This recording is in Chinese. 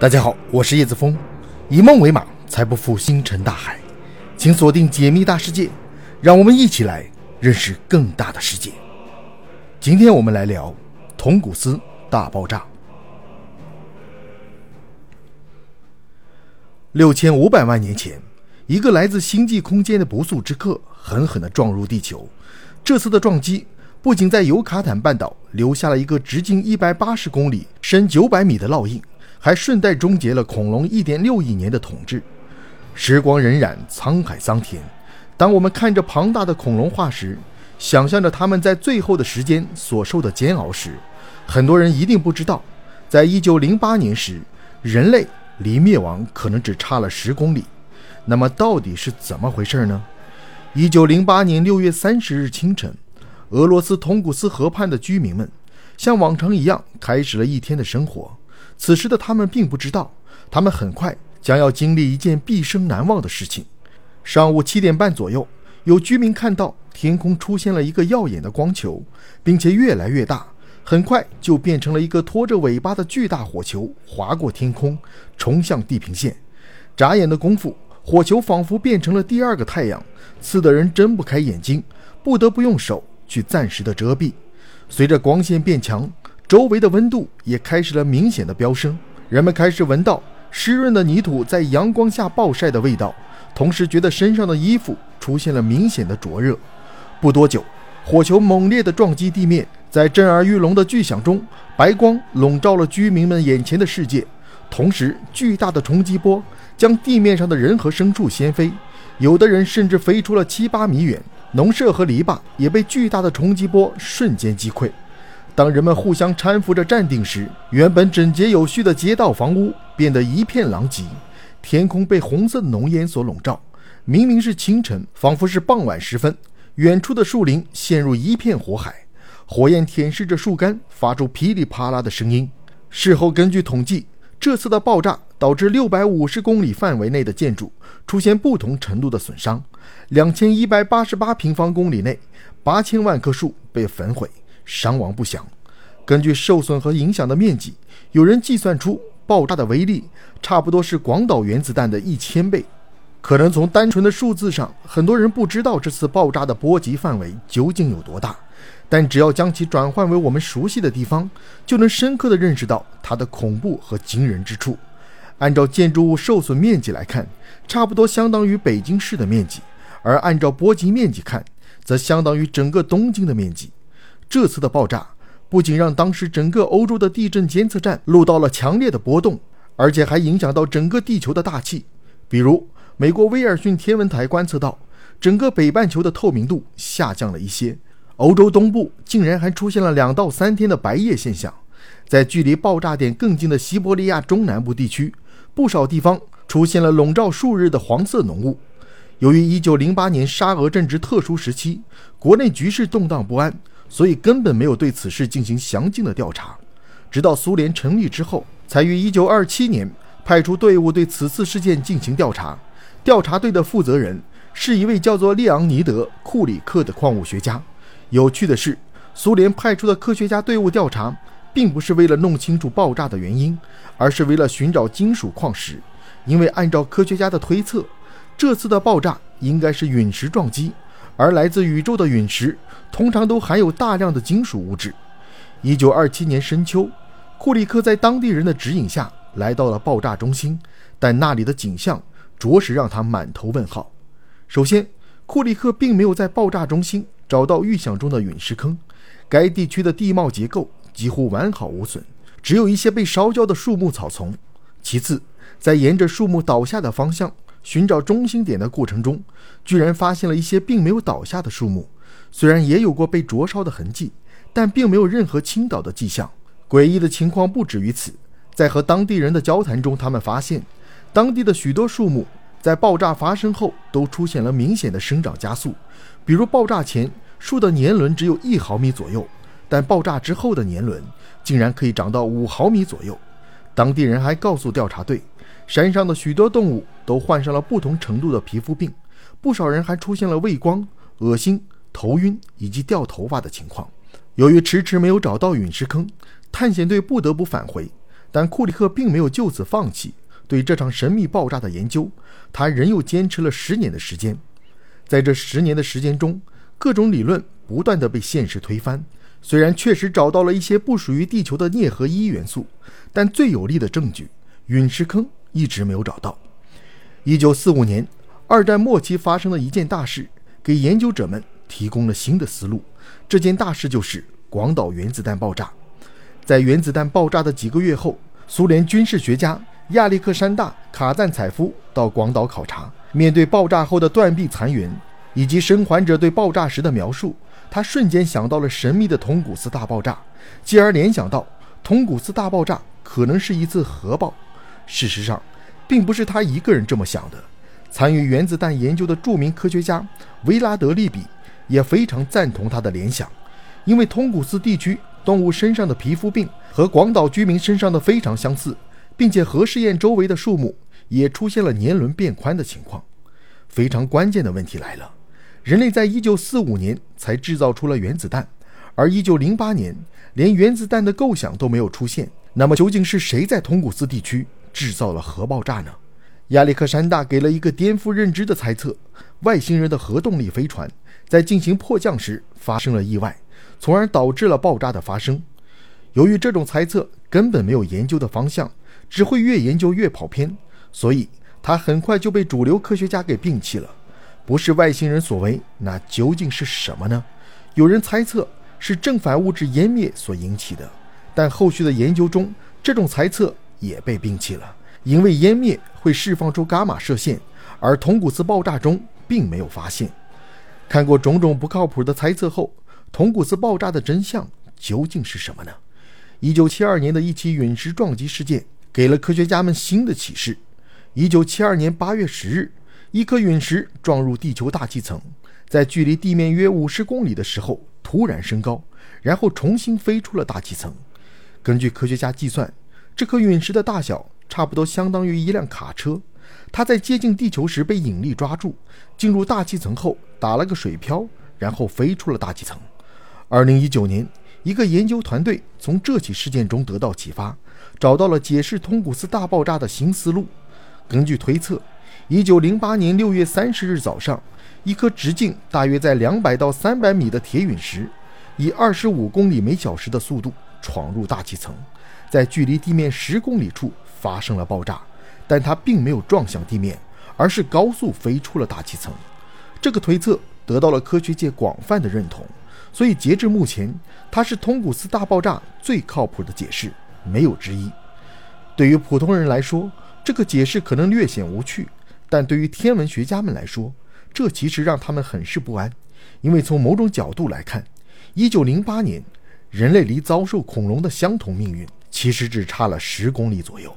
大家好，我是叶子峰，以梦为马，才不负星辰大海。请锁定解密大世界，让我们一起来认识更大的世界。今天我们来聊铜古斯大爆炸。六千五百万年前，一个来自星际空间的不速之客狠狠地撞入地球。这次的撞击不仅在尤卡坦半岛留下了一个直径一百八十公里、深九百米的烙印。还顺带终结了恐龙一点六亿年的统治。时光荏苒，沧海桑田。当我们看着庞大的恐龙化石，想象着他们在最后的时间所受的煎熬时，很多人一定不知道，在一九零八年时，人类离灭亡可能只差了十公里。那么到底是怎么回事呢？一九零八年六月三十日清晨，俄罗斯通古斯河畔的居民们像往常一样开始了一天的生活。此时的他们并不知道，他们很快将要经历一件毕生难忘的事情。上午七点半左右，有居民看到天空出现了一个耀眼的光球，并且越来越大，很快就变成了一个拖着尾巴的巨大火球，划过天空，冲向地平线。眨眼的功夫，火球仿佛变成了第二个太阳，刺得人睁不开眼睛，不得不用手去暂时的遮蔽。随着光线变强。周围的温度也开始了明显的飙升，人们开始闻到湿润的泥土在阳光下暴晒的味道，同时觉得身上的衣服出现了明显的灼热。不多久，火球猛烈地撞击地面，在震耳欲聋的巨响中，白光笼罩了居民们眼前的世界。同时，巨大的冲击波将地面上的人和牲畜掀飞，有的人甚至飞出了七八米远。农舍和篱笆也被巨大的冲击波瞬间击溃。当人们互相搀扶着站定时，原本整洁有序的街道房屋变得一片狼藉。天空被红色的浓烟所笼罩，明明是清晨，仿佛是傍晚时分。远处的树林陷入一片火海，火焰舔舐着树干，发出噼里啪啦的声音。事后根据统计，这次的爆炸导致六百五十公里范围内的建筑出现不同程度的损伤，两千一百八十八平方公里内，八千万棵树被焚毁。伤亡不详，根据受损和影响的面积，有人计算出爆炸的威力差不多是广岛原子弹的一千倍。可能从单纯的数字上，很多人不知道这次爆炸的波及范围究竟有多大，但只要将其转换为我们熟悉的地方，就能深刻地认识到它的恐怖和惊人之处。按照建筑物受损面积来看，差不多相当于北京市的面积；而按照波及面积看，则相当于整个东京的面积。这次的爆炸不仅让当时整个欧洲的地震监测站录到了强烈的波动，而且还影响到整个地球的大气。比如，美国威尔逊天文台观测到，整个北半球的透明度下降了一些，欧洲东部竟然还出现了两到三天的白夜现象。在距离爆炸点更近的西伯利亚中南部地区，不少地方出现了笼罩数日的黄色浓雾。由于1908年沙俄正值特殊时期，国内局势动荡不安。所以根本没有对此事进行详尽的调查，直到苏联成立之后，才于1927年派出队伍对此次事件进行调查。调查队的负责人是一位叫做列昂尼德·库里克的矿物学家。有趣的是，苏联派出的科学家队伍调查，并不是为了弄清楚爆炸的原因，而是为了寻找金属矿石。因为按照科学家的推测，这次的爆炸应该是陨石撞击。而来自宇宙的陨石通常都含有大量的金属物质。一九二七年深秋，库里克在当地人的指引下来到了爆炸中心，但那里的景象着实让他满头问号。首先，库里克并没有在爆炸中心找到预想中的陨石坑，该地区的地貌结构几乎完好无损，只有一些被烧焦的树木草丛。其次，在沿着树木倒下的方向。寻找中心点的过程中，居然发现了一些并没有倒下的树木，虽然也有过被灼烧的痕迹，但并没有任何倾倒的迹象。诡异的情况不止于此，在和当地人的交谈中，他们发现，当地的许多树木在爆炸发生后都出现了明显的生长加速。比如，爆炸前树的年轮只有一毫米左右，但爆炸之后的年轮竟然可以长到五毫米左右。当地人还告诉调查队。山上的许多动物都患上了不同程度的皮肤病，不少人还出现了畏光、恶心、头晕以及掉头发的情况。由于迟迟没有找到陨石坑，探险队不得不返回。但库里克并没有就此放弃对这场神秘爆炸的研究，他仍又坚持了十年的时间。在这十年的时间中，各种理论不断的被现实推翻。虽然确实找到了一些不属于地球的镍和铱元素，但最有力的证据——陨石坑一直没有找到。一九四五年，二战末期发生的一件大事，给研究者们提供了新的思路。这件大事就是广岛原子弹爆炸。在原子弹爆炸的几个月后，苏联军事学家亚历克山大·卡赞采夫到广岛考察。面对爆炸后的断壁残垣，以及生还者对爆炸时的描述，他瞬间想到了神秘的通古斯大爆炸，继而联想到通古斯大爆炸可能是一次核爆。事实上，并不是他一个人这么想的。参与原子弹研究的著名科学家维拉德利比也非常赞同他的联想，因为通古斯地区。动物身上的皮肤病和广岛居民身上的非常相似，并且核试验周围的树木也出现了年轮变宽的情况。非常关键的问题来了：人类在一九四五年才制造出了原子弹，而一九零八年连原子弹的构想都没有出现。那么究竟是谁在通古斯地区制造了核爆炸呢？亚历克山大给了一个颠覆认知的猜测：外星人的核动力飞船在进行迫降时发生了意外。从而导致了爆炸的发生。由于这种猜测根本没有研究的方向，只会越研究越跑偏，所以他很快就被主流科学家给摒弃了。不是外星人所为，那究竟是什么呢？有人猜测是正反物质湮灭所引起的，但后续的研究中，这种猜测也被摒弃了，因为湮灭会释放出伽马射线，而铜古斯爆炸中并没有发现。看过种种不靠谱的猜测后。铜古斯爆炸的真相究竟是什么呢？一九七二年的一起陨石撞击事件给了科学家们新的启示。一九七二年八月十日，一颗陨石撞入地球大气层，在距离地面约五十公里的时候突然升高，然后重新飞出了大气层。根据科学家计算，这颗陨石的大小差不多相当于一辆卡车。它在接近地球时被引力抓住，进入大气层后打了个水漂，然后飞出了大气层。二零一九年，一个研究团队从这起事件中得到启发，找到了解释通古斯大爆炸的新思路。根据推测，一九零八年六月三十日早上，一颗直径大约在两百到三百米的铁陨石，以二十五公里每小时的速度闯入大气层，在距离地面十公里处发生了爆炸。但它并没有撞向地面，而是高速飞出了大气层。这个推测得到了科学界广泛的认同。所以，截至目前，它是通古斯大爆炸最靠谱的解释，没有之一。对于普通人来说，这个解释可能略显无趣，但对于天文学家们来说，这其实让他们很是不安。因为从某种角度来看，1908年，人类离遭受恐龙的相同命运，其实只差了十公里左右。